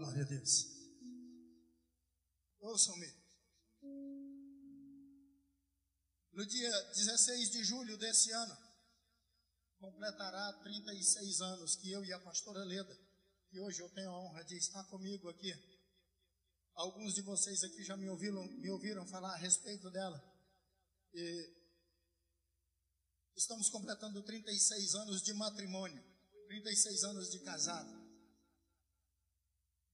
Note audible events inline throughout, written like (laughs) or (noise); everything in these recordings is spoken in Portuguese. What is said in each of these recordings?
Glória a Deus. Ouçam-me. No dia 16 de julho desse ano, completará 36 anos que eu e a pastora Leda, que hoje eu tenho a honra de estar comigo aqui. Alguns de vocês aqui já me ouviram, me ouviram falar a respeito dela. E estamos completando 36 anos de matrimônio, 36 anos de casado.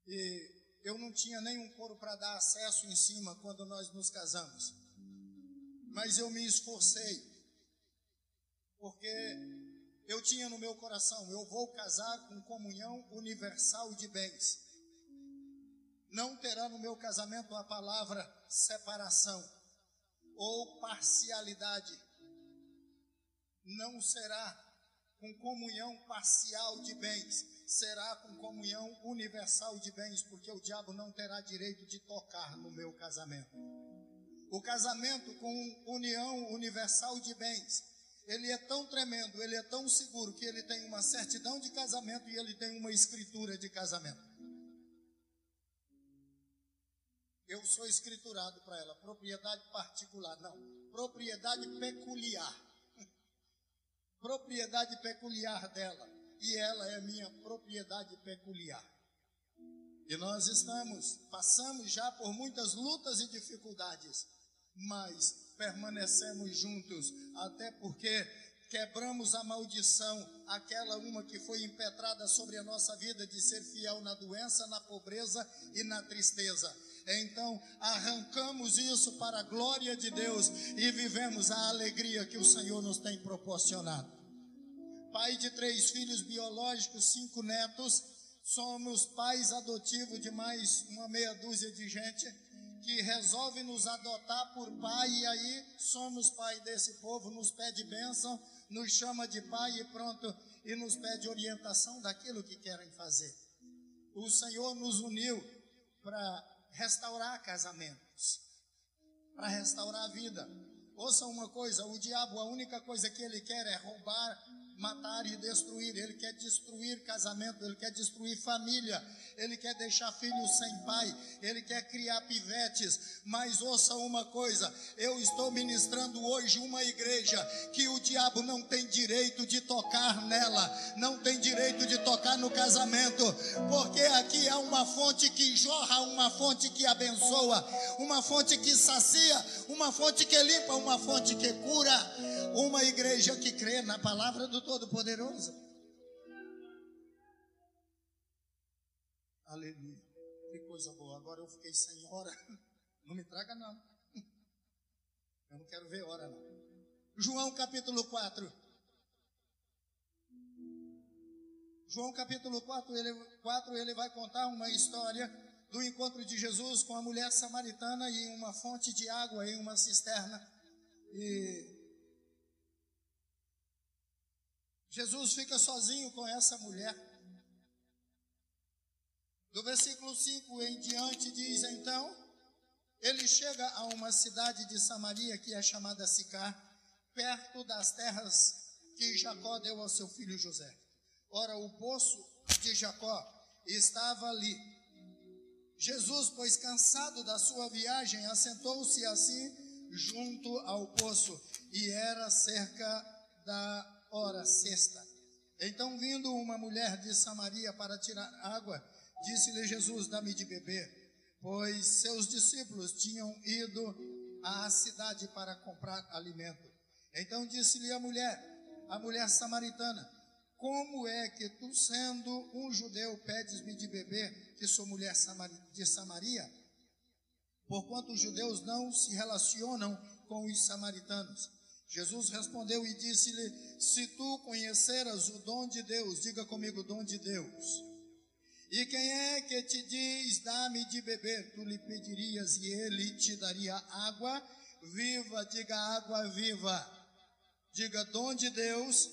E eu não tinha nenhum couro para dar acesso em cima quando nós nos casamos. Mas eu me esforcei, porque eu tinha no meu coração, eu vou casar com comunhão universal de bens. Não terá no meu casamento a palavra separação ou parcialidade. Não será com comunhão parcial de bens, será com comunhão universal de bens, porque o diabo não terá direito de tocar no meu casamento. O casamento com união universal de bens, ele é tão tremendo, ele é tão seguro que ele tem uma certidão de casamento e ele tem uma escritura de casamento. Eu sou escriturado para ela, propriedade particular, não, propriedade peculiar. (laughs) propriedade peculiar dela, e ela é minha propriedade peculiar. E nós estamos, passamos já por muitas lutas e dificuldades, mas permanecemos juntos, até porque quebramos a maldição, aquela uma que foi impetrada sobre a nossa vida de ser fiel na doença, na pobreza e na tristeza. Então, arrancamos isso para a glória de Deus e vivemos a alegria que o Senhor nos tem proporcionado. Pai de três filhos biológicos, cinco netos, somos pais adotivos de mais uma meia dúzia de gente que resolve nos adotar por pai e aí somos pai desse povo, nos pede bênção, nos chama de pai e pronto, e nos pede orientação daquilo que querem fazer. O Senhor nos uniu para restaurar casamentos, para restaurar a vida. Ouça uma coisa: o diabo, a única coisa que ele quer é roubar, matar e destruir. Ele quer destruir casamento, ele quer destruir família, ele quer deixar filhos sem pai, ele quer criar pivetes. Mas ouça uma coisa: eu estou ministrando hoje uma igreja que o diabo não tem direito de tocar nela, não tem direito de tocar no casamento, porque aqui há uma fonte que jorra, uma fonte que abençoa, uma fonte que sacia, uma fonte que limpa, uma fonte que cura, uma igreja que crê na palavra do Todo-Poderoso. Aleluia. Que coisa boa. Agora eu fiquei sem hora. (laughs) Não me traga, não. (laughs) Eu não quero ver hora, não. João capítulo 4. João capítulo 4 ele, 4, ele vai contar uma história do encontro de Jesus com a mulher samaritana em uma fonte de água, em uma cisterna. E Jesus fica sozinho com essa mulher. Do versículo 5 em diante diz então, ele chega a uma cidade de Samaria que é chamada Sicar, perto das terras que Jacó deu ao seu filho José. Ora, o poço de Jacó estava ali. Jesus, pois cansado da sua viagem, assentou-se assim junto ao poço, e era cerca da hora sexta. Então, vindo uma mulher de Samaria para tirar água, disse-lhe Jesus: Dá-me de beber, pois seus discípulos tinham ido à cidade para comprar alimento. Então disse-lhe a mulher, a mulher samaritana: Como é que tu, sendo um judeu, pedes-me de beber, que sou mulher de Samaria? Porquanto os judeus não se relacionam com os samaritanos. Jesus respondeu e disse-lhe: Se tu conheceras o dom de Deus, diga comigo, dom de Deus. E quem é que te diz, dá-me de beber? Tu lhe pedirias e ele te daria água viva, diga água viva. Diga dom de Deus,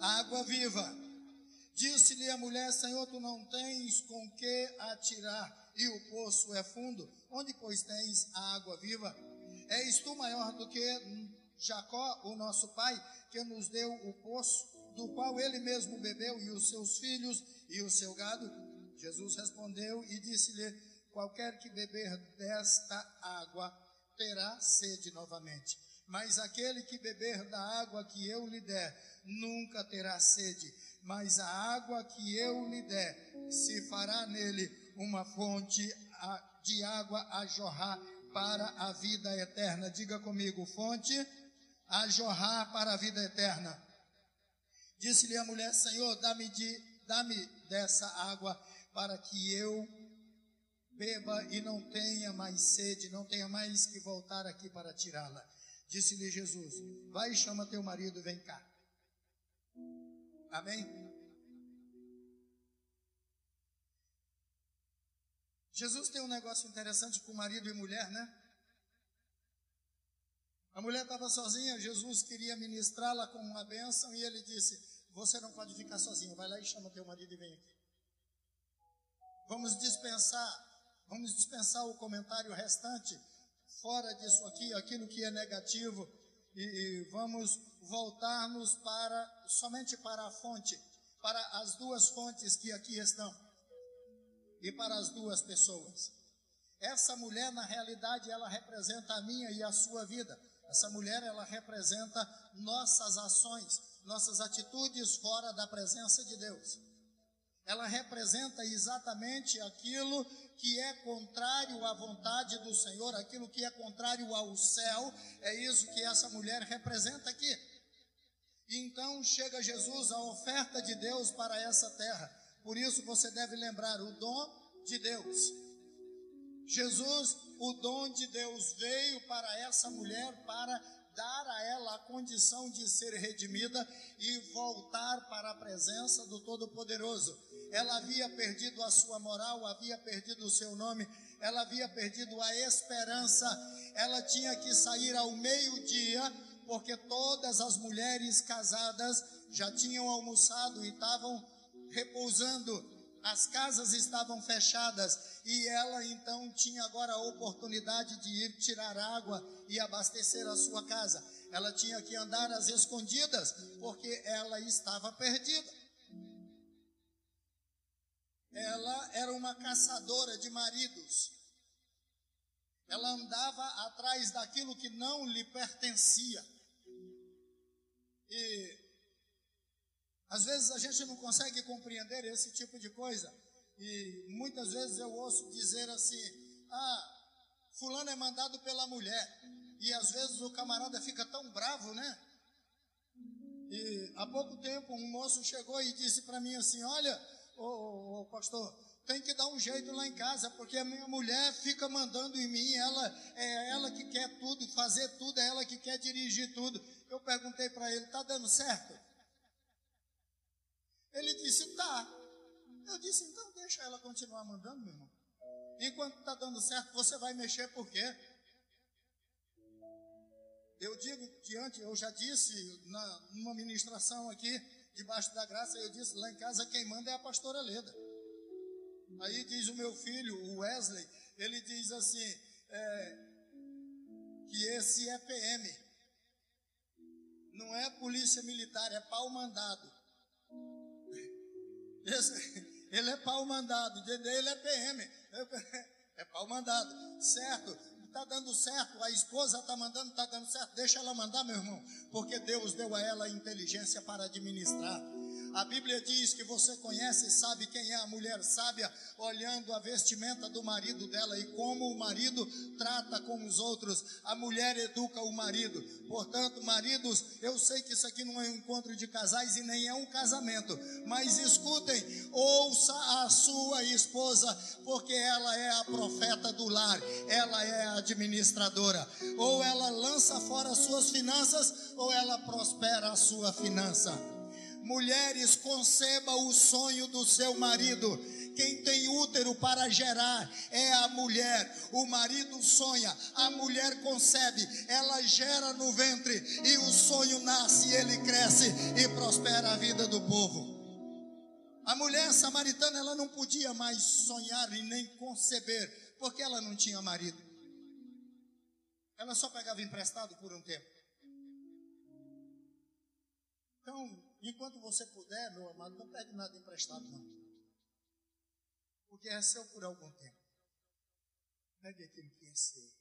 água viva. Disse-lhe a mulher: Senhor, tu não tens com que atirar, e o poço é fundo. Onde, pois, tens a água viva? És tu maior do que Jacó, o nosso pai, que nos deu o poço, do qual ele mesmo bebeu, e os seus filhos e o seu gado. Jesus respondeu e disse-lhe: Qualquer que beber desta água terá sede novamente. Mas aquele que beber da água que eu lhe der, nunca terá sede. Mas a água que eu lhe der, se fará nele uma fonte de água a jorrar para a vida eterna. Diga comigo, fonte a jorrar para a vida eterna. Disse-lhe a mulher: Senhor, dá-me de, dá-me dessa água para que eu beba e não tenha mais sede, não tenha mais que voltar aqui para tirá-la. Disse-lhe Jesus: Vai e chama teu marido, vem cá. Amém? Jesus tem um negócio interessante com marido e mulher, né? A mulher estava sozinha, Jesus queria ministrá-la com uma bênção e ele disse: Você não pode ficar sozinha, vai lá e chama teu marido e vem aqui. Vamos dispensar, vamos dispensar o comentário restante, fora disso aqui, aquilo que é negativo, e, e vamos voltarmos para somente para a fonte, para as duas fontes que aqui estão, e para as duas pessoas. Essa mulher, na realidade, ela representa a minha e a sua vida. Essa mulher, ela representa nossas ações, nossas atitudes fora da presença de Deus. Ela representa exatamente aquilo que é contrário à vontade do Senhor, aquilo que é contrário ao céu. É isso que essa mulher representa aqui. Então chega Jesus, a oferta de Deus para essa terra. Por isso você deve lembrar o dom de Deus. Jesus, o dom de Deus veio para essa mulher para dar a ela a condição de ser redimida e voltar para a presença do Todo-Poderoso. Ela havia perdido a sua moral, havia perdido o seu nome, ela havia perdido a esperança. Ela tinha que sair ao meio-dia, porque todas as mulheres casadas já tinham almoçado e estavam repousando as casas estavam fechadas e ela então tinha agora a oportunidade de ir tirar água e abastecer a sua casa. Ela tinha que andar às escondidas porque ela estava perdida. Ela era uma caçadora de maridos. Ela andava atrás daquilo que não lhe pertencia. E às vezes a gente não consegue compreender esse tipo de coisa. E muitas vezes eu ouço dizer assim: ah, Fulano é mandado pela mulher. E às vezes o camarada fica tão bravo, né? E há pouco tempo um moço chegou e disse para mim assim: Olha, ô, ô, ô, pastor, tem que dar um jeito lá em casa, porque a minha mulher fica mandando em mim, ela é ela que quer tudo, fazer tudo, é ela que quer dirigir tudo. Eu perguntei para ele: Tá dando certo? Ele disse, tá. Eu disse, então deixa ela continuar mandando, meu irmão. Enquanto está dando certo, você vai mexer por quê? Eu digo diante, eu já disse na, numa ministração aqui, debaixo da graça, eu disse, lá em casa quem manda é a pastora Leda. Aí diz o meu filho, o Wesley, ele diz assim, é, que esse é PM. Não é polícia militar, é pau mandado. Ele é pau mandado, ele é PM, é pau mandado, certo? Está dando certo, a esposa está mandando, está dando certo, deixa ela mandar, meu irmão, porque Deus deu a ela inteligência para administrar. A Bíblia diz que você conhece e sabe quem é a mulher sábia, olhando a vestimenta do marido dela e como o marido trata com os outros. A mulher educa o marido. Portanto, maridos, eu sei que isso aqui não é um encontro de casais e nem é um casamento, mas escutem, ouça a sua esposa, porque ela é a profeta do lar, ela é a administradora. Ou ela lança fora as suas finanças, ou ela prospera a sua finança. Mulheres, conceba o sonho do seu marido. Quem tem útero para gerar é a mulher. O marido sonha, a mulher concebe, ela gera no ventre e o sonho nasce, ele cresce e prospera a vida do povo. A mulher samaritana ela não podia mais sonhar e nem conceber, porque ela não tinha marido. Ela só pegava emprestado por um tempo. Então, enquanto você puder, meu amado, não pegue nada emprestado, não. porque é seu por algum tempo. Pegue aquilo que é seu.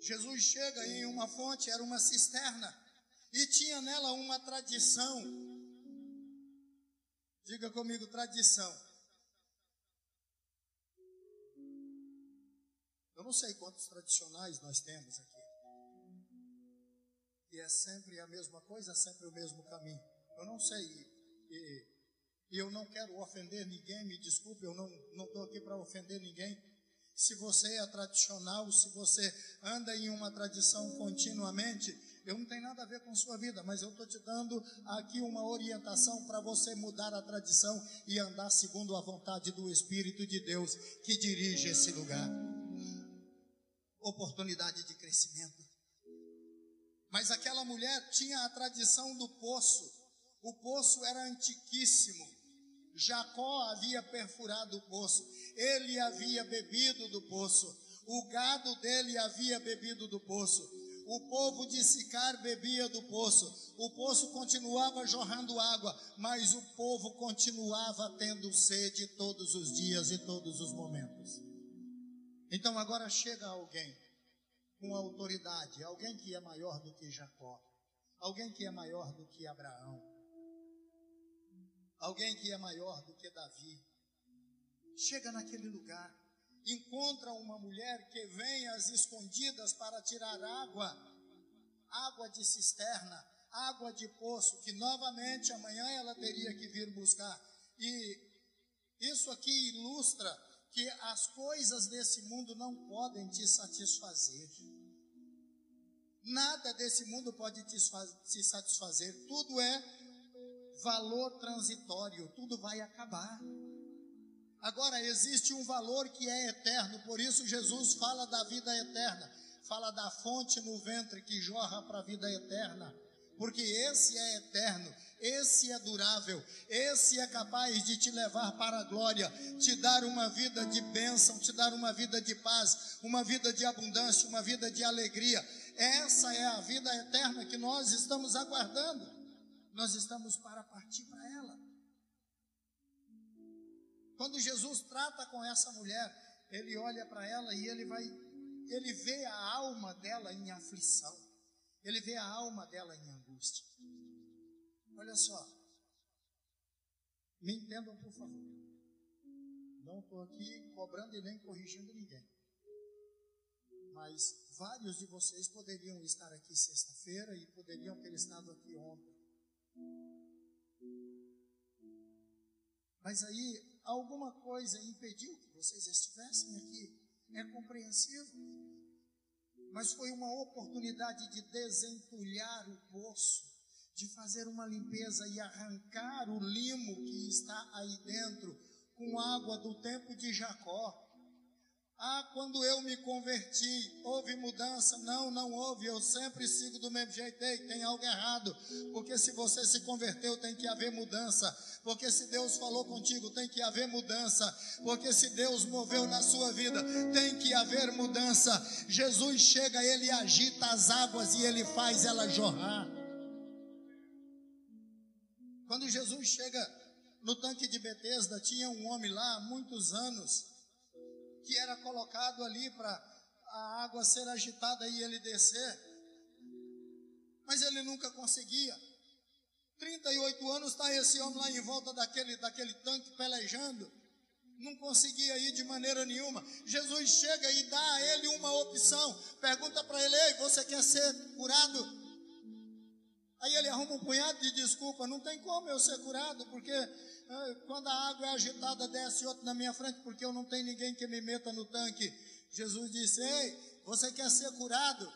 Jesus chega em uma fonte, era uma cisterna, e tinha nela uma tradição. Diga comigo, tradição. Eu não sei quantos tradicionais nós temos aqui. E é sempre a mesma coisa, sempre o mesmo caminho. Eu não sei. E, eu não quero ofender ninguém, me desculpe, eu não estou aqui para ofender ninguém. Se você é tradicional, se você anda em uma tradição continuamente, eu não tenho nada a ver com sua vida, mas eu estou te dando aqui uma orientação para você mudar a tradição e andar segundo a vontade do Espírito de Deus que dirige esse lugar. Oportunidade de crescimento. Mas aquela mulher tinha a tradição do poço. O poço era antiquíssimo. Jacó havia perfurado o poço. Ele havia bebido do poço. O gado dele havia bebido do poço. O povo de Sicar bebia do poço. O poço continuava jorrando água, mas o povo continuava tendo sede todos os dias e todos os momentos. Então agora chega alguém com autoridade, alguém que é maior do que Jacó, alguém que é maior do que Abraão, alguém que é maior do que Davi. Chega naquele lugar, encontra uma mulher que vem às escondidas para tirar água, água de cisterna, água de poço, que novamente amanhã ela teria que vir buscar. E isso aqui ilustra que as coisas desse mundo não podem te satisfazer. Nada desse mundo pode te satisfazer. Tudo é valor transitório, tudo vai acabar. Agora, existe um valor que é eterno, por isso Jesus fala da vida eterna, fala da fonte no ventre que jorra para a vida eterna, porque esse é eterno, esse é durável, esse é capaz de te levar para a glória, te dar uma vida de bênção, te dar uma vida de paz, uma vida de abundância, uma vida de alegria. Essa é a vida eterna que nós estamos aguardando. Nós estamos para partir para ela. Quando Jesus trata com essa mulher, ele olha para ela e ele vai, ele vê a alma dela em aflição. Ele vê a alma dela em angústia. Olha só. Me entendam, por favor. Não estou aqui cobrando e nem corrigindo ninguém. Mas vários de vocês poderiam estar aqui sexta-feira e poderiam ter estado aqui ontem. Mas aí alguma coisa impediu que vocês estivessem aqui. É compreensível. Mas foi uma oportunidade de desentulhar o poço de fazer uma limpeza e arrancar o limo que está aí dentro com água do tempo de Jacó. Ah, quando eu me converti, houve mudança? Não, não houve. Eu sempre sigo do mesmo jeito. Ei, tem algo errado. Porque se você se converteu, tem que haver mudança. Porque se Deus falou contigo, tem que haver mudança. Porque se Deus moveu na sua vida, tem que haver mudança. Jesus chega, ele agita as águas e ele faz ela jorrar. Quando Jesus chega no tanque de Betesda, tinha um homem lá há muitos anos que era colocado ali para a água ser agitada e ele descer. Mas ele nunca conseguia. 38 anos está esse homem lá em volta daquele, daquele tanque pelejando. Não conseguia ir de maneira nenhuma. Jesus chega e dá a ele uma opção. Pergunta para ele: Ei, você quer ser curado? Aí ele arruma um punhado de desculpa, não tem como eu ser curado, porque quando a água é agitada, desce outro na minha frente, porque eu não tenho ninguém que me meta no tanque. Jesus disse: Ei, você quer ser curado?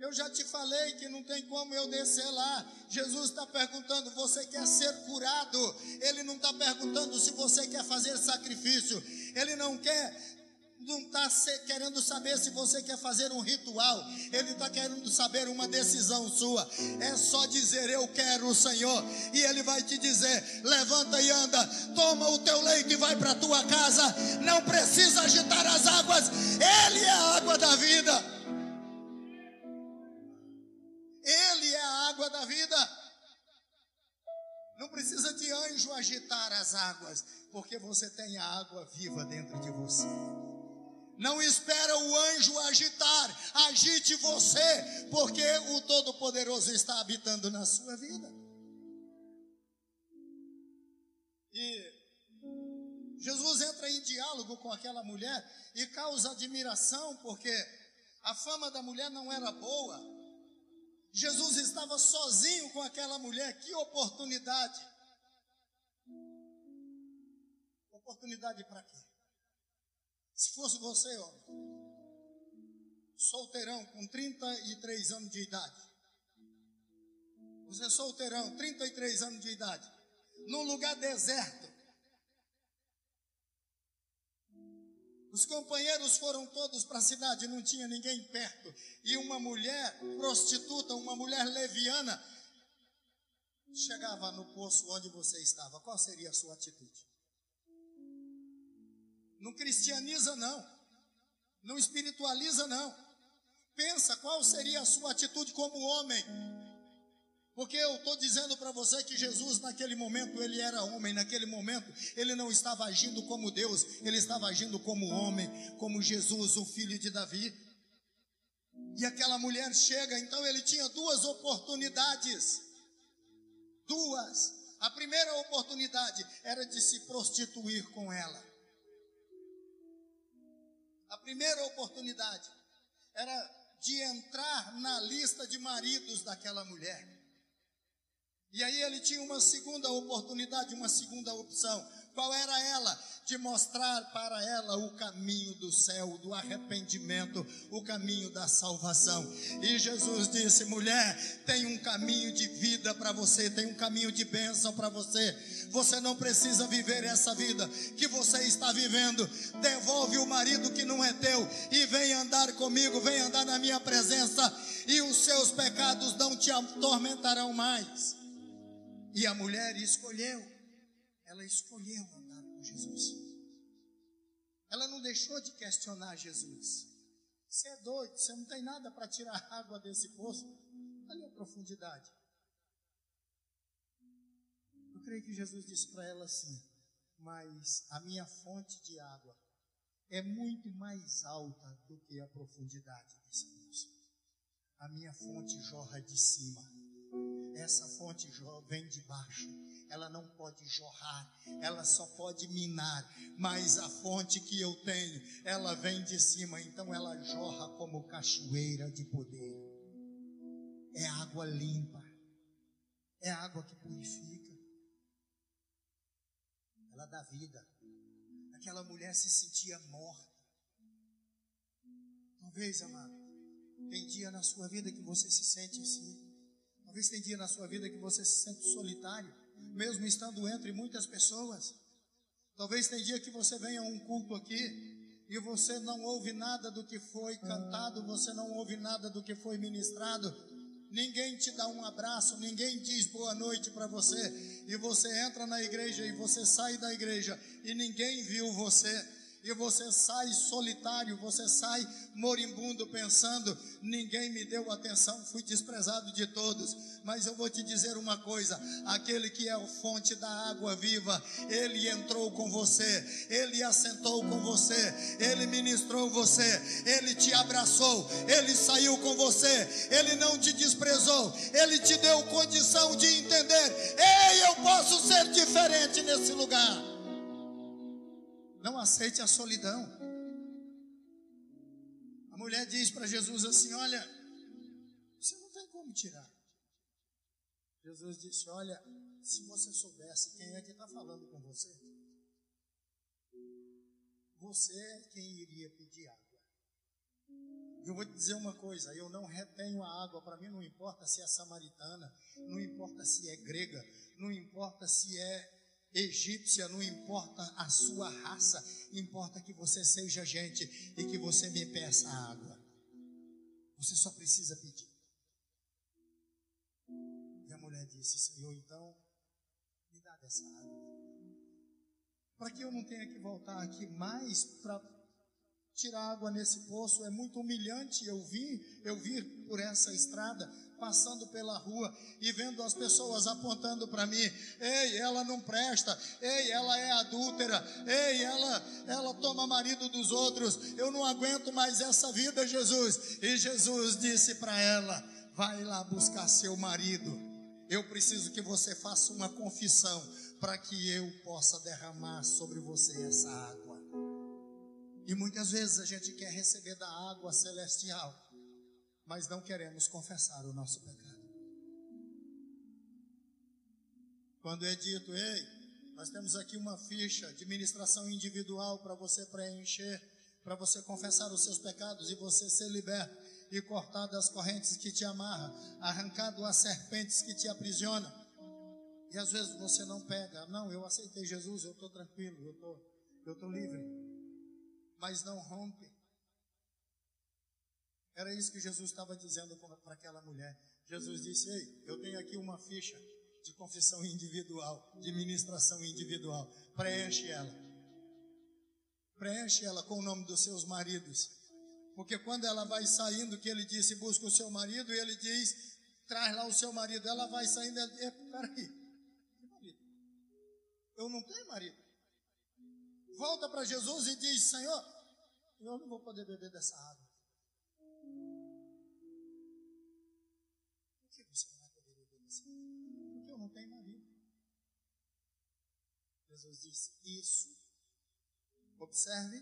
Eu já te falei que não tem como eu descer lá. Jesus está perguntando: você quer ser curado? Ele não está perguntando se você quer fazer sacrifício. Ele não quer não está querendo saber se você quer fazer um ritual, ele está querendo saber uma decisão sua. É só dizer eu quero o Senhor, e ele vai te dizer: levanta e anda, toma o teu leito e vai para a tua casa. Não precisa agitar as águas, ele é a água da vida. Ele é a água da vida. Não precisa de anjo agitar as águas, porque você tem a água viva dentro de você. Não espera o anjo agitar, agite você, porque o Todo-Poderoso está habitando na sua vida. E Jesus entra em diálogo com aquela mulher e causa admiração, porque a fama da mulher não era boa. Jesus estava sozinho com aquela mulher, que oportunidade! Oportunidade para quê? Se fosse você, homem, solteirão com 33 anos de idade, você é solteirão, 33 anos de idade, num lugar deserto, Os companheiros foram todos para a cidade, não tinha ninguém perto. E uma mulher prostituta, uma mulher leviana, chegava no poço onde você estava. Qual seria a sua atitude? Não cristianiza, não. Não espiritualiza, não. Pensa qual seria a sua atitude como homem. Porque eu estou dizendo para você que Jesus, naquele momento, ele era homem, naquele momento, ele não estava agindo como Deus, ele estava agindo como homem, como Jesus, o filho de Davi. E aquela mulher chega, então ele tinha duas oportunidades. Duas. A primeira oportunidade era de se prostituir com ela. A primeira oportunidade era de entrar na lista de maridos daquela mulher. E aí ele tinha uma segunda oportunidade, uma segunda opção. Qual era ela? De mostrar para ela o caminho do céu, do arrependimento, o caminho da salvação. E Jesus disse: mulher, tem um caminho de vida para você, tem um caminho de bênção para você. Você não precisa viver essa vida que você está vivendo. Devolve o marido que não é teu e vem andar comigo, vem andar na minha presença, e os seus pecados não te atormentarão mais. E a mulher escolheu, ela escolheu andar com Jesus. Ela não deixou de questionar Jesus. Você é doido, você não tem nada para tirar (laughs) água desse poço. Olha a profundidade. Eu creio que Jesus disse para ela assim: Mas a minha fonte de água é muito mais alta do que a profundidade desse poço. A minha fonte jorra de cima essa fonte vem de baixo. Ela não pode jorrar, ela só pode minar. Mas a fonte que eu tenho, ela vem de cima, então ela jorra como cachoeira de poder. É água limpa, é água que purifica. Ela dá vida. Aquela mulher se sentia morta. Talvez, amado, tem dia na sua vida que você se sente assim. Talvez tem dia na sua vida que você se sente solitário, mesmo estando entre muitas pessoas. Talvez tem dia que você venha a um culto aqui e você não ouve nada do que foi cantado, você não ouve nada do que foi ministrado. Ninguém te dá um abraço, ninguém diz boa noite para você, e você entra na igreja e você sai da igreja e ninguém viu você e você sai solitário, você sai moribundo, pensando: ninguém me deu atenção, fui desprezado de todos. Mas eu vou te dizer uma coisa: aquele que é a fonte da água viva, ele entrou com você, ele assentou com você, ele ministrou você, ele te abraçou, ele saiu com você, ele não te desprezou, ele te deu condição de entender: ei, eu posso ser diferente nesse lugar. Não aceite a solidão. A mulher diz para Jesus assim: Olha, você não tem como tirar. Jesus disse: Olha, se você soubesse quem é que está falando com você, você é quem iria pedir água. Eu vou te dizer uma coisa: eu não retenho a água, para mim não importa se é samaritana, não importa se é grega, não importa se é egípcia, não importa a sua raça, importa que você seja gente e que você me peça água. Você só precisa pedir. E a mulher disse: Senhor, então, me dá dessa água. Para que eu não tenha que voltar aqui mais para tirar água nesse poço, é muito humilhante eu vir, eu vir por essa estrada passando pela rua e vendo as pessoas apontando para mim: ei, ela não presta, ei, ela é adúltera, ei, ela, ela toma marido dos outros, eu não aguento mais essa vida, Jesus. E Jesus disse para ela: vai lá buscar seu marido. Eu preciso que você faça uma confissão para que eu possa derramar sobre você essa água. E muitas vezes a gente quer receber da água celestial, mas não queremos confessar o nosso pecado. Quando é dito, ei, nós temos aqui uma ficha de ministração individual para você preencher, para você confessar os seus pecados e você ser liberto e cortado das correntes que te amarram, arrancado as serpentes que te aprisionam. E às vezes você não pega, não, eu aceitei Jesus, eu estou tranquilo, eu tô, estou tô livre mas não rompe. Era isso que Jesus estava dizendo para aquela mulher. Jesus disse: Ei, eu tenho aqui uma ficha de confissão individual, de ministração individual. Preenche ela. Preenche ela com o nome dos seus maridos. Porque quando ela vai saindo, que ele disse: Busca o seu marido, e ele diz: Traz lá o seu marido. Ela vai saindo, e peraí? Eu não tenho marido volta para Jesus e diz: Senhor, eu não vou poder beber dessa água. Tenho marido. Jesus disse: Isso. Observe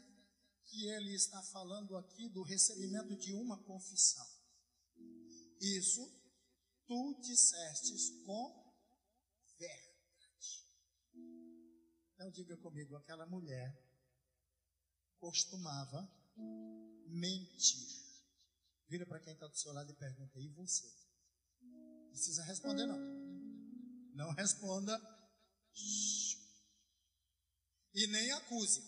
que ele está falando aqui do recebimento de uma confissão. Isso tu dissestes com verdade. Então diga comigo, aquela mulher costumava mentir. Vira para quem está do seu lado e pergunta: e você? Não precisa responder, não. Não responda. E nem acuse.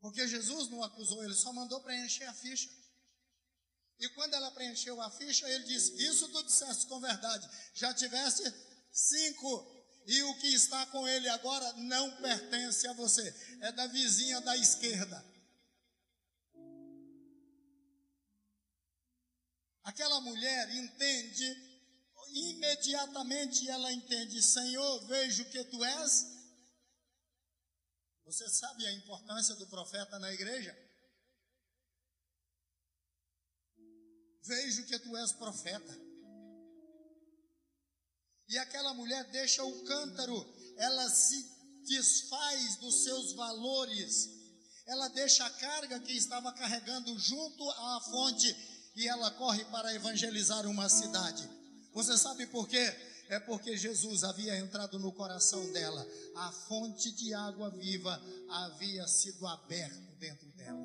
Porque Jesus não acusou, ele só mandou preencher a ficha. E quando ela preencheu a ficha, ele disse: Isso tu disseste com verdade. Já tiveste cinco e o que está com ele agora não pertence a você, é da vizinha da esquerda. Aquela mulher entende, imediatamente ela entende: Senhor, vejo que tu és. Você sabe a importância do profeta na igreja? Vejo que tu és profeta. E aquela mulher deixa o cântaro, ela se desfaz dos seus valores, ela deixa a carga que estava carregando junto à fonte e ela corre para evangelizar uma cidade. Você sabe por quê? É porque Jesus havia entrado no coração dela, a fonte de água viva havia sido aberta dentro dela.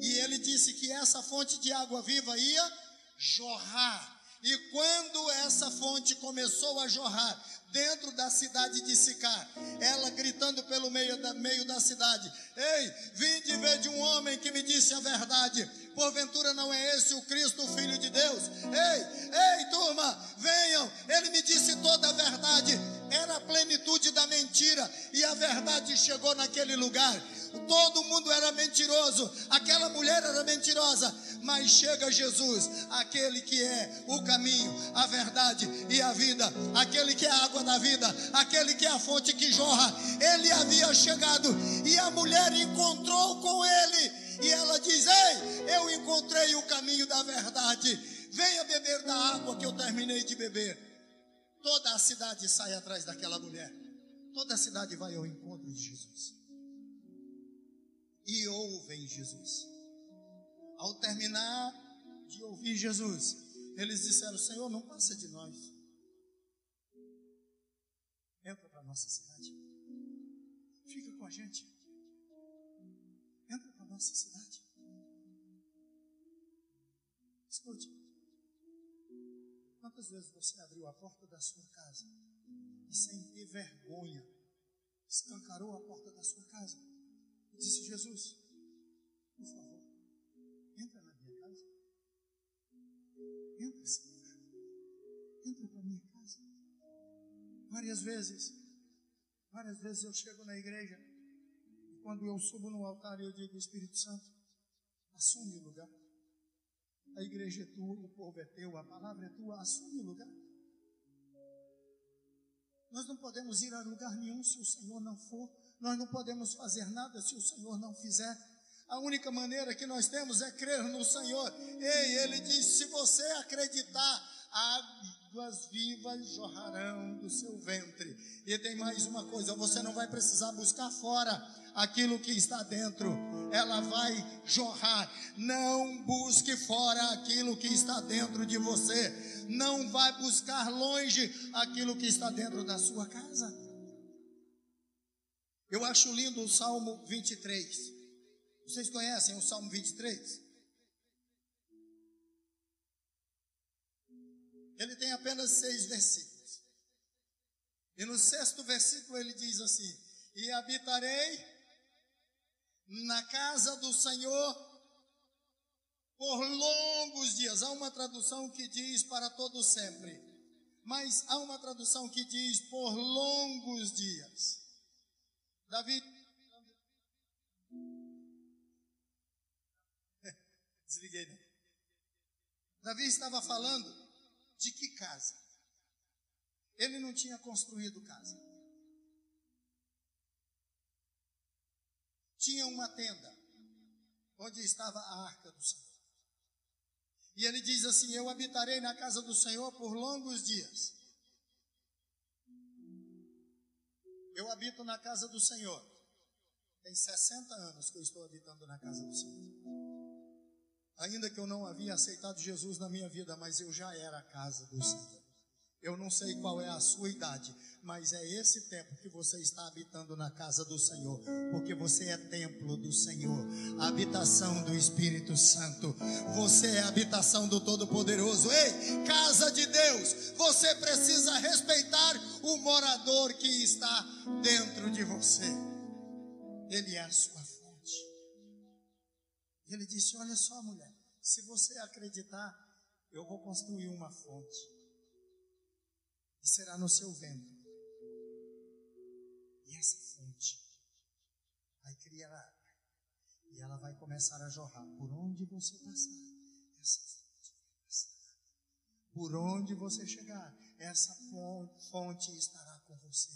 E ele disse que essa fonte de água viva ia jorrar e quando essa fonte começou a jorrar dentro da cidade de Sicar, ela gritando pelo meio da, meio da cidade: Ei, vim de ver de um homem que me disse a verdade. Porventura não é esse o Cristo, o Filho de Deus? Ei, ei, turma, venham. Ele me disse toda a verdade. Era a plenitude da mentira e a verdade chegou naquele lugar. Todo mundo era mentiroso, aquela mulher era mentirosa, mas chega Jesus, aquele que é o caminho, a verdade e a vida, aquele que é a água da vida, aquele que é a fonte que jorra. Ele havia chegado e a mulher encontrou com ele, e ela diz: Ei, eu encontrei o caminho da verdade, venha beber da água que eu terminei de beber. Toda a cidade sai atrás daquela mulher, toda a cidade vai ao encontro de Jesus e ouvem Jesus. Ao terminar de ouvir Jesus, eles disseram: Senhor, não passa de nós. Entra para a nossa cidade. Fica com a gente. Entra para a nossa cidade. Escute. Quantas vezes você abriu a porta da sua casa e, sem ter vergonha, escancarou a porta da sua casa? Disse Jesus: Por favor, entra na minha casa. Entra, Senhor. Entra para minha casa. Várias vezes, várias vezes eu chego na igreja e quando eu subo no altar eu digo: Espírito Santo, assume o lugar. A igreja é tua, o povo é teu, a palavra é tua, assume o lugar. Nós não podemos ir a lugar nenhum se o Senhor não for. Nós não podemos fazer nada se o Senhor não fizer. A única maneira que nós temos é crer no Senhor. Ei, ele diz: se você acreditar, águas vivas jorrarão do seu ventre. E tem mais uma coisa: você não vai precisar buscar fora aquilo que está dentro, ela vai jorrar. Não busque fora aquilo que está dentro de você, não vai buscar longe aquilo que está dentro da sua casa. Eu acho lindo o Salmo 23. Vocês conhecem o Salmo 23? Ele tem apenas seis versículos. E no sexto versículo ele diz assim: E habitarei na casa do Senhor por longos dias. Há uma tradução que diz para todo sempre, mas há uma tradução que diz por longos dias. Davi (laughs) Desliguei, não. Davi estava falando de que casa? Ele não tinha construído casa. Tinha uma tenda onde estava a arca do Senhor. E ele diz assim: Eu habitarei na casa do Senhor por longos dias. Eu habito na casa do Senhor. Tem 60 anos que eu estou habitando na casa do Senhor. Ainda que eu não havia aceitado Jesus na minha vida, mas eu já era a casa do Senhor. Eu não sei qual é a sua idade, mas é esse tempo que você está habitando na casa do Senhor, porque você é templo do Senhor, habitação do Espírito Santo. Você é habitação do Todo-Poderoso. Ei, casa de Deus, você precisa respeitar o morador que está dentro de você. Ele é a sua ele disse: Olha só, mulher, se você acreditar, eu vou construir uma fonte, e será no seu ventre. E essa fonte vai criar água, e ela vai começar a jorrar por onde você passar. Essa fonte vai passar. Por onde você chegar, essa fonte estará com você.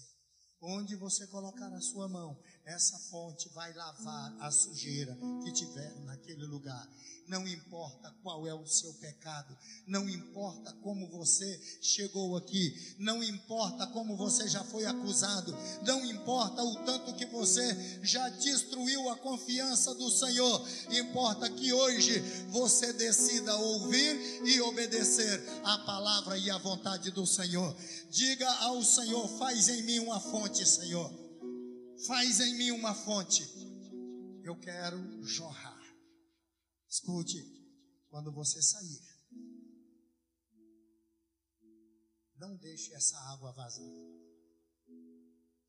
Onde você colocar a sua mão, essa fonte vai lavar a sujeira que tiver naquele lugar. Não importa qual é o seu pecado, não importa como você chegou aqui, não importa como você já foi acusado, não importa o tanto que você já destruiu a confiança do Senhor, importa que hoje você decida ouvir e obedecer a palavra e a vontade do Senhor. Diga ao Senhor: faz em mim uma fonte, Senhor. Faz em mim uma fonte. Eu quero jorrar. Escute, quando você sair, não deixe essa água vazar.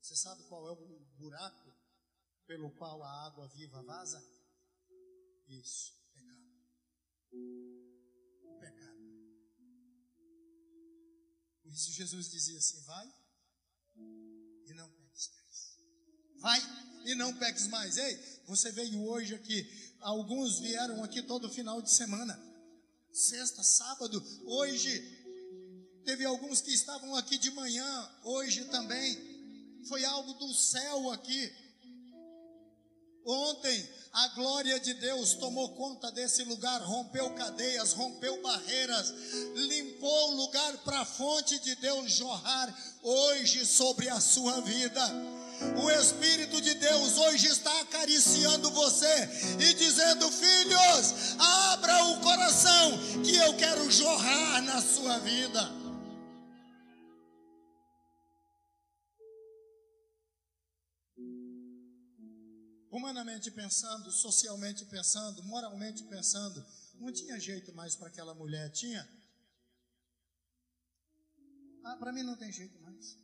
Você sabe qual é o buraco pelo qual a água viva vaza? Isso, pecado. Pecado. Por isso Jesus dizia assim: vai e não mais. Vai e não peques mais. Ei, você veio hoje aqui. Alguns vieram aqui todo final de semana. Sexta, sábado, hoje. Teve alguns que estavam aqui de manhã, hoje também. Foi algo do céu aqui. Ontem a glória de Deus tomou conta desse lugar, rompeu cadeias, rompeu barreiras, limpou o lugar para a fonte de Deus jorrar hoje sobre a sua vida. O Espírito de Deus hoje está acariciando você e dizendo: Filhos, abra o coração, que eu quero jorrar na sua vida. humanamente pensando, socialmente pensando, moralmente pensando, não tinha jeito mais para aquela mulher, tinha? Ah, para mim não tem jeito mais.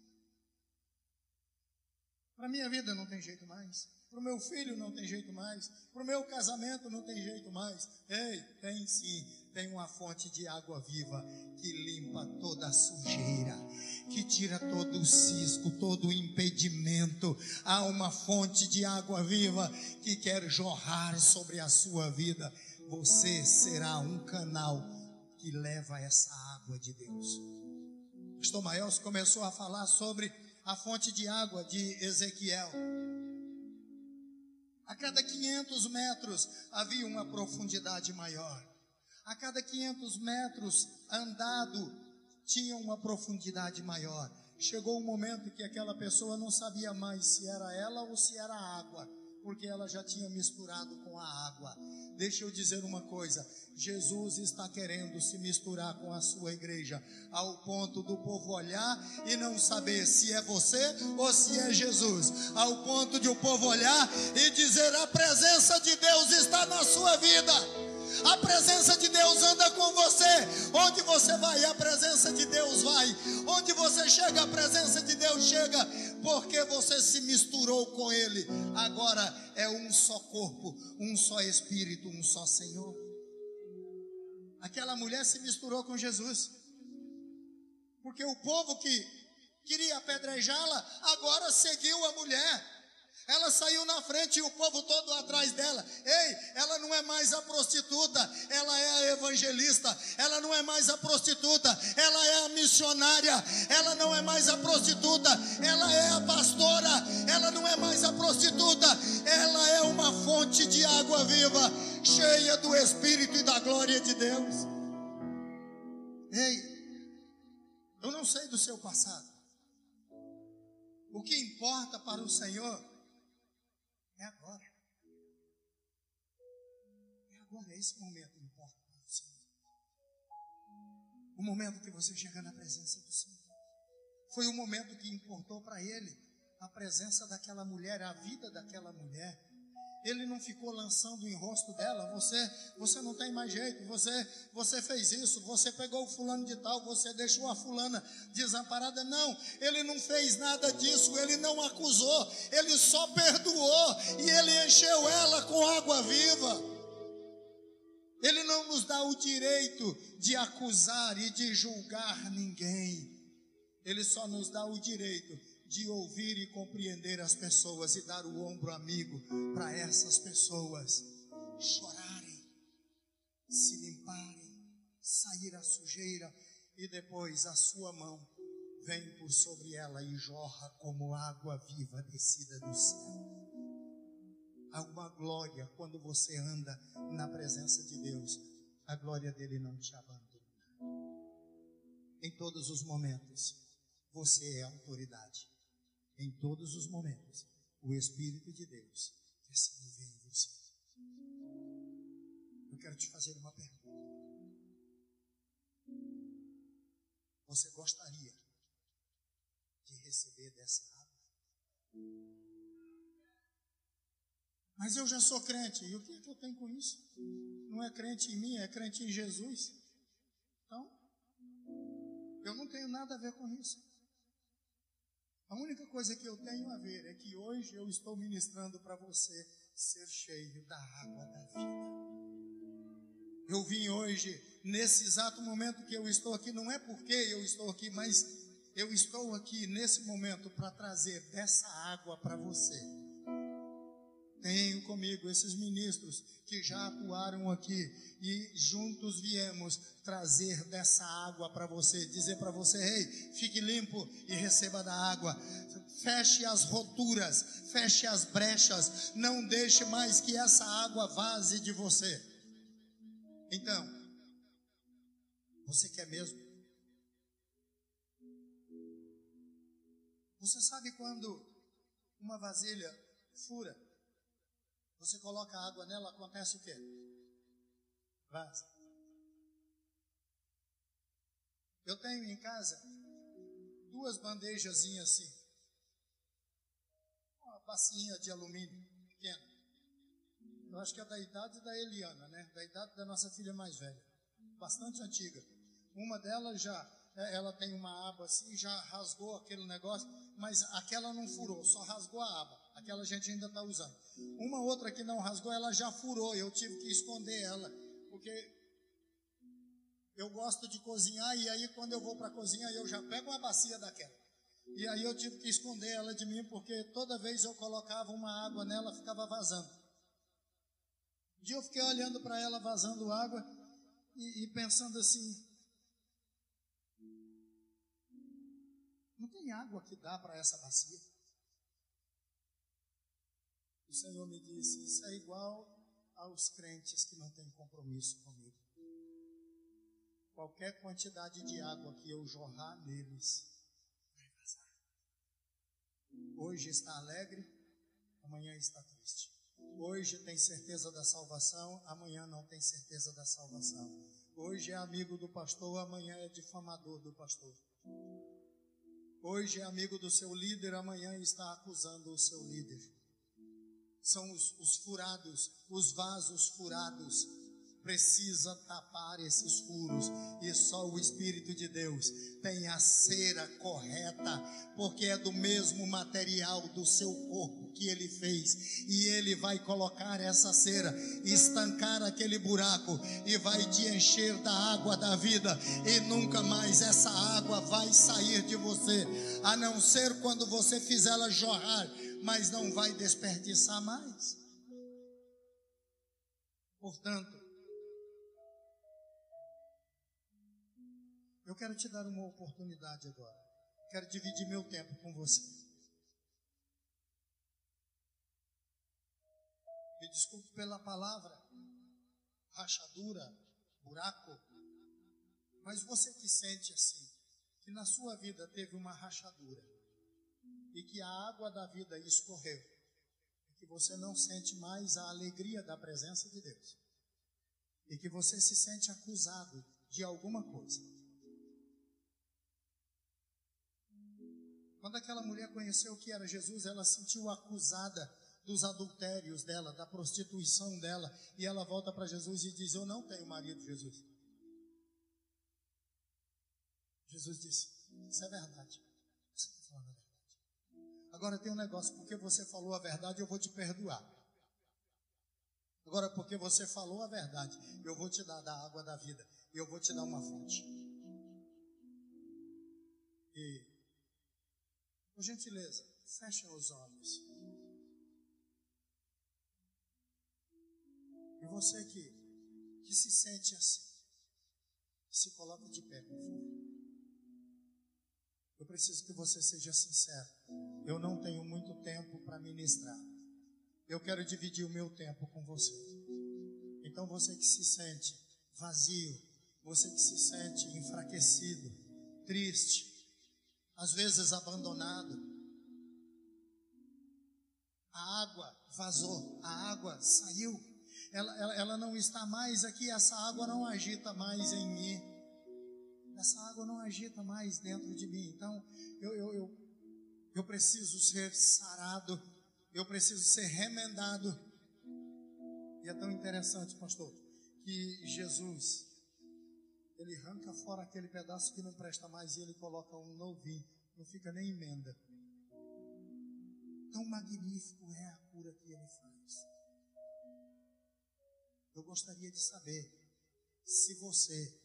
Para minha vida não tem jeito mais. Para o meu filho não tem jeito mais. Para o meu casamento não tem jeito mais. Ei, tem sim. Tem uma fonte de água viva que limpa toda a sujeira, que tira todo o cisco, todo o impedimento. Há uma fonte de água viva que quer jorrar sobre a sua vida. você será um canal que leva essa água de Deus. Pastor Maior começou a falar sobre a fonte de água de Ezequiel. A cada 500 metros havia uma profundidade maior. A cada 500 metros andado tinha uma profundidade maior. Chegou um momento que aquela pessoa não sabia mais se era ela ou se era água, porque ela já tinha misturado com a água. Deixa eu dizer uma coisa: Jesus está querendo se misturar com a sua igreja, ao ponto do povo olhar e não saber se é você ou se é Jesus, ao ponto de o povo olhar e dizer: a presença de Deus está na sua vida. A presença de Deus anda com você. Onde você vai, a presença de Deus vai. Onde você chega, a presença de Deus chega. Porque você se misturou com Ele. Agora é um só corpo, um só Espírito, um só Senhor. Aquela mulher se misturou com Jesus. Porque o povo que queria apedrejá-la agora seguiu a mulher. Ela saiu na frente e o povo todo atrás dela. Ei, ela não é mais a prostituta, ela é a evangelista. Ela não é mais a prostituta, ela é a missionária. Ela não é mais a prostituta, ela é a pastora. Ela não é mais a prostituta, ela é uma fonte de água viva, cheia do Espírito e da glória de Deus. Ei, eu não sei do seu passado. O que importa para o Senhor é agora. É agora, é esse momento que importa para o Senhor. O momento que você chega na presença do Senhor. Foi o momento que importou para ele a presença daquela mulher, a vida daquela mulher. Ele não ficou lançando em rosto dela, você, você não tem mais jeito, você, você fez isso, você pegou o fulano de tal, você deixou a fulana desamparada. Não, ele não fez nada disso, ele não acusou, ele só perdoou e ele encheu ela com água viva. Ele não nos dá o direito de acusar e de julgar ninguém. Ele só nos dá o direito de ouvir e compreender as pessoas e dar o ombro amigo para essas pessoas chorarem, se limparem, sair a sujeira e depois a sua mão vem por sobre ela e jorra como água viva descida do céu. Há uma glória quando você anda na presença de Deus, a glória dele não te abandona. Em todos os momentos, você é autoridade em todos os momentos, o Espírito de Deus quer se mover em você. Eu quero te fazer uma pergunta. Você gostaria de receber dessa água? Mas eu já sou crente, e o que, é que eu tenho com isso? Não é crente em mim, é crente em Jesus. Então, eu não tenho nada a ver com isso. A única coisa que eu tenho a ver é que hoje eu estou ministrando para você ser cheio da água da vida. Eu vim hoje, nesse exato momento que eu estou aqui, não é porque eu estou aqui, mas eu estou aqui nesse momento para trazer dessa água para você. Tenho comigo esses ministros que já atuaram aqui e juntos viemos trazer dessa água para você, dizer para você: ei, fique limpo e receba da água. Feche as roturas, feche as brechas, não deixe mais que essa água vaze de você. Então, você quer mesmo? Você sabe quando uma vasilha fura? Você coloca água nela, acontece o quê? Vaza. Eu tenho em casa duas bandejazinhas assim. Uma bacinha de alumínio pequena. Eu acho que é da idade da Eliana, né? Da idade da nossa filha mais velha. Bastante antiga. Uma delas já, é, ela tem uma aba assim, já rasgou aquele negócio, mas aquela não furou, só rasgou a aba. Aquela gente ainda está usando. Uma outra que não rasgou, ela já furou. Eu tive que esconder ela, porque eu gosto de cozinhar e aí quando eu vou para a cozinha eu já pego uma bacia daquela. E aí eu tive que esconder ela de mim porque toda vez eu colocava uma água nela ficava vazando. Um dia eu fiquei olhando para ela vazando água e, e pensando assim: não tem água que dá para essa bacia. O Senhor me disse: Isso é igual aos crentes que não têm compromisso comigo. Qualquer quantidade de água que eu jorrar neles vai vazar. Hoje está alegre, amanhã está triste. Hoje tem certeza da salvação, amanhã não tem certeza da salvação. Hoje é amigo do pastor, amanhã é difamador do pastor. Hoje é amigo do seu líder, amanhã está acusando o seu líder. São os, os furados, os vasos furados precisa tapar esses furos. E só o Espírito de Deus tem a cera correta, porque é do mesmo material do seu corpo que ele fez, e ele vai colocar essa cera, estancar aquele buraco e vai te encher da água da vida, e nunca mais essa água vai sair de você, a não ser quando você fizer ela jorrar, mas não vai desperdiçar mais. Portanto, Eu quero te dar uma oportunidade agora. Quero dividir meu tempo com você. Me desculpe pela palavra, rachadura, buraco, mas você que sente assim, que na sua vida teve uma rachadura e que a água da vida escorreu, e que você não sente mais a alegria da presença de Deus, e que você se sente acusado de alguma coisa Quando aquela mulher conheceu o que era Jesus, ela sentiu acusada dos adultérios dela, da prostituição dela, e ela volta para Jesus e diz: Eu não tenho marido, Jesus. Jesus disse: Isso é verdade. Você está falando. Agora tem um negócio: porque você falou a verdade, eu vou te perdoar. Agora, porque você falou a verdade, eu vou te dar da água da vida, eu vou te dar uma fonte. E por gentileza, fechem os olhos. E você que, que se sente assim, se coloque de pé, por favor. Eu preciso que você seja sincero. Eu não tenho muito tempo para ministrar. Eu quero dividir o meu tempo com você. Então você que se sente vazio, você que se sente enfraquecido, triste, às vezes abandonado. A água vazou, a água saiu. Ela, ela, ela não está mais aqui, essa água não agita mais em mim. Essa água não agita mais dentro de mim. Então, eu, eu, eu, eu preciso ser sarado, eu preciso ser remendado. E é tão interessante, pastor, que Jesus ele arranca fora aquele pedaço que não presta mais e ele coloca um novinho, não fica nem emenda. Tão magnífico é a cura que ele faz. Eu gostaria de saber se você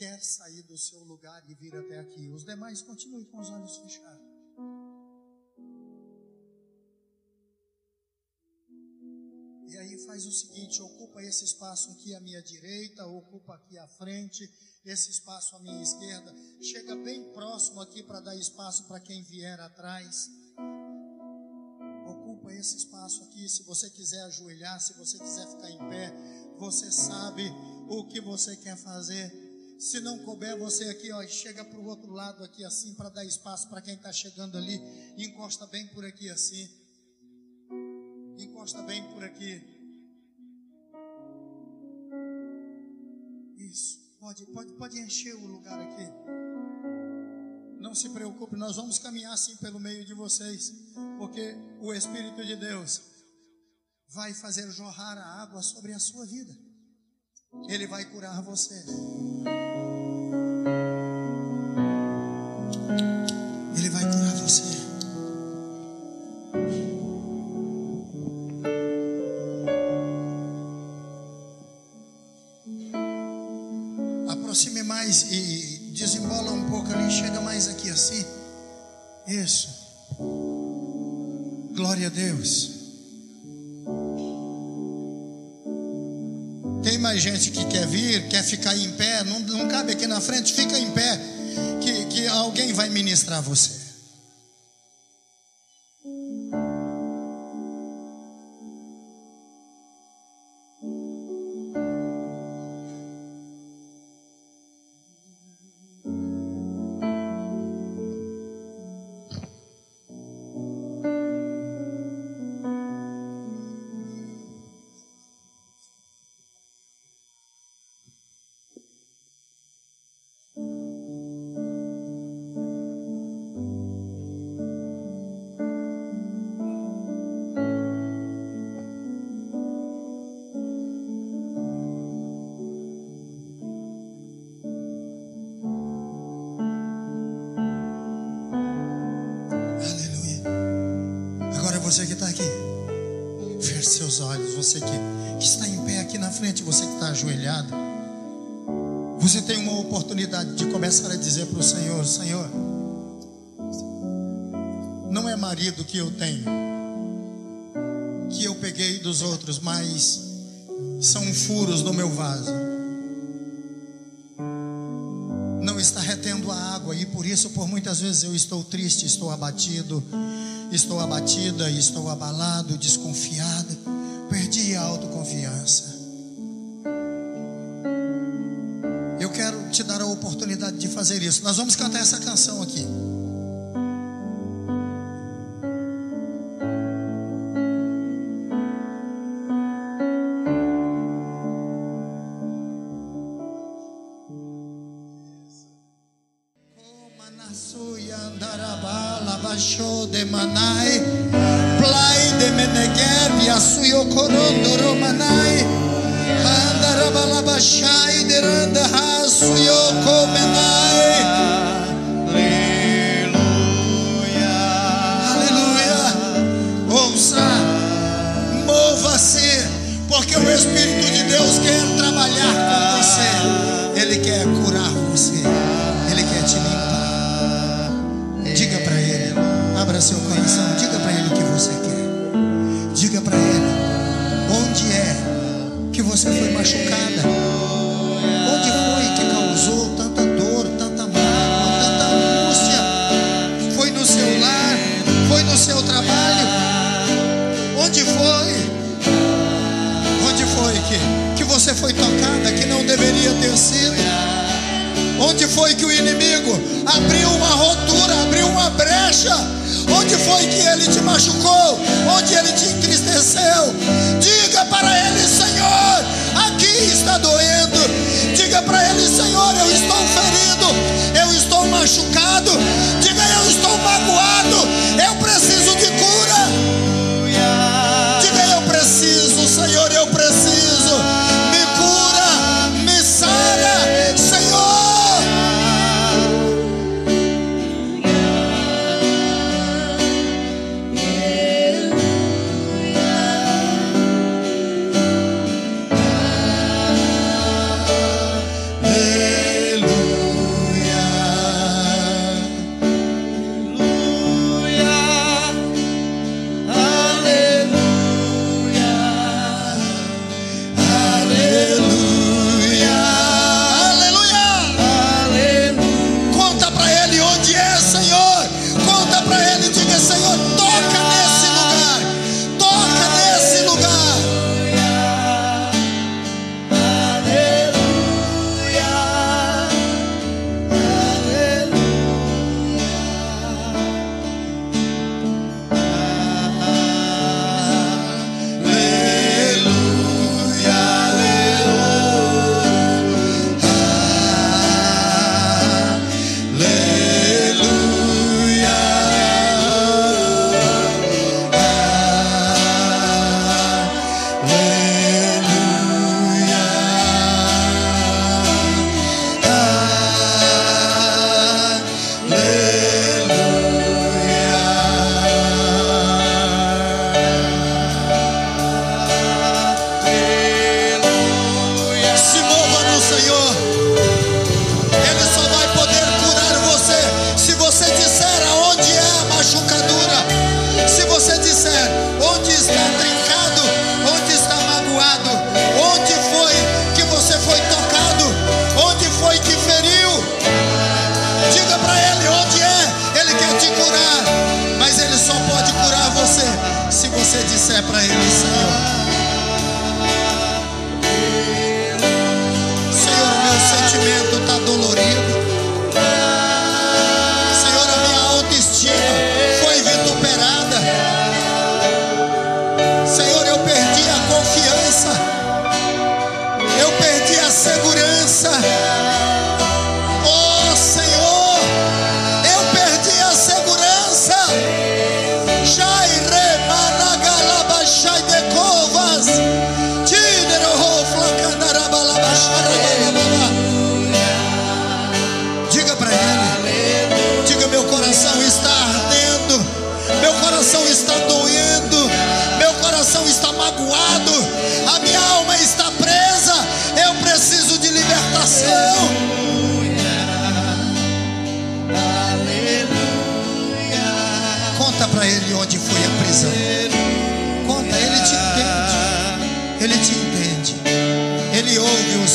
quer sair do seu lugar e vir até aqui. Os demais continuem com os olhos fechados. E aí faz o seguinte: ocupa esse espaço aqui à minha direita, ocupa aqui à frente, esse espaço à minha esquerda. Chega bem próximo aqui para dar espaço para quem vier atrás. Ocupa esse espaço aqui. Se você quiser ajoelhar, se você quiser ficar em pé, você sabe o que você quer fazer. Se não couber você aqui, ó, chega para o outro lado aqui assim para dar espaço para quem está chegando ali. Encosta bem por aqui assim encosta bem por aqui. Isso, pode, pode, pode encher o lugar aqui. Não se preocupe, nós vamos caminhar assim pelo meio de vocês, porque o Espírito de Deus vai fazer jorrar a água sobre a sua vida. Ele vai curar você. Vir, quer ficar em pé, não, não cabe aqui na frente, fica em pé, que, que alguém vai ministrar você. Você que está aqui. Feche seus olhos, você que, que está em pé aqui na frente, você que está ajoelhado. Você tem uma oportunidade de começar a dizer para o Senhor: Senhor, não é marido que eu tenho, que eu peguei dos outros, mas são furos no meu vaso. Não está retendo a água e por isso, por muitas vezes, eu estou triste, estou abatido Estou abatida, estou abalado, desconfiada, perdi a autoconfiança. Eu quero te dar a oportunidade de fazer isso. Nós vamos cantar essa canção aqui. ele te machucou, onde ele te entristeceu,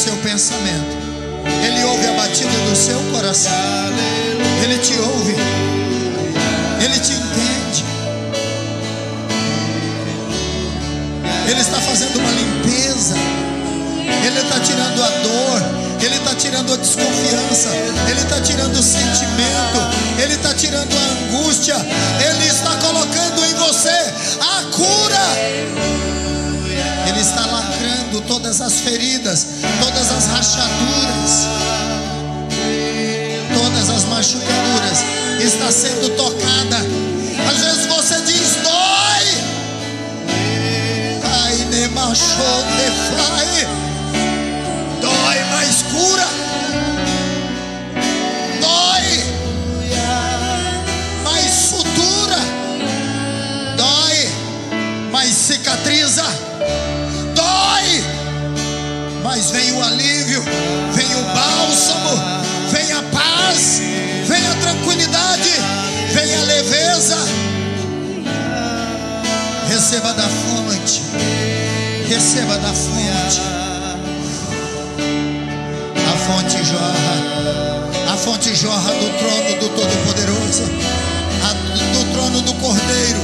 seu pensamento. Ele ouve a batida do seu coração. Ele te ouve. Ele te entende. Ele está fazendo uma limpeza. Ele está tirando a dor. Ele está tirando a desconfiança. Ele está tirando o sentimento. Ele está tirando a angústia. Ele está colocando em você a cura. Ele está lacrando todas as feridas, as rachaduras, todas as machucaduras. Está sendo tocada. Receba da fonte. A fonte jorra, a fonte jorra do trono do Todo-Poderoso, do trono do Cordeiro.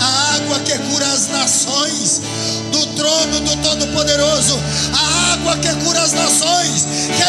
A água que cura as nações, do trono do Todo-Poderoso. A água que cura as nações, que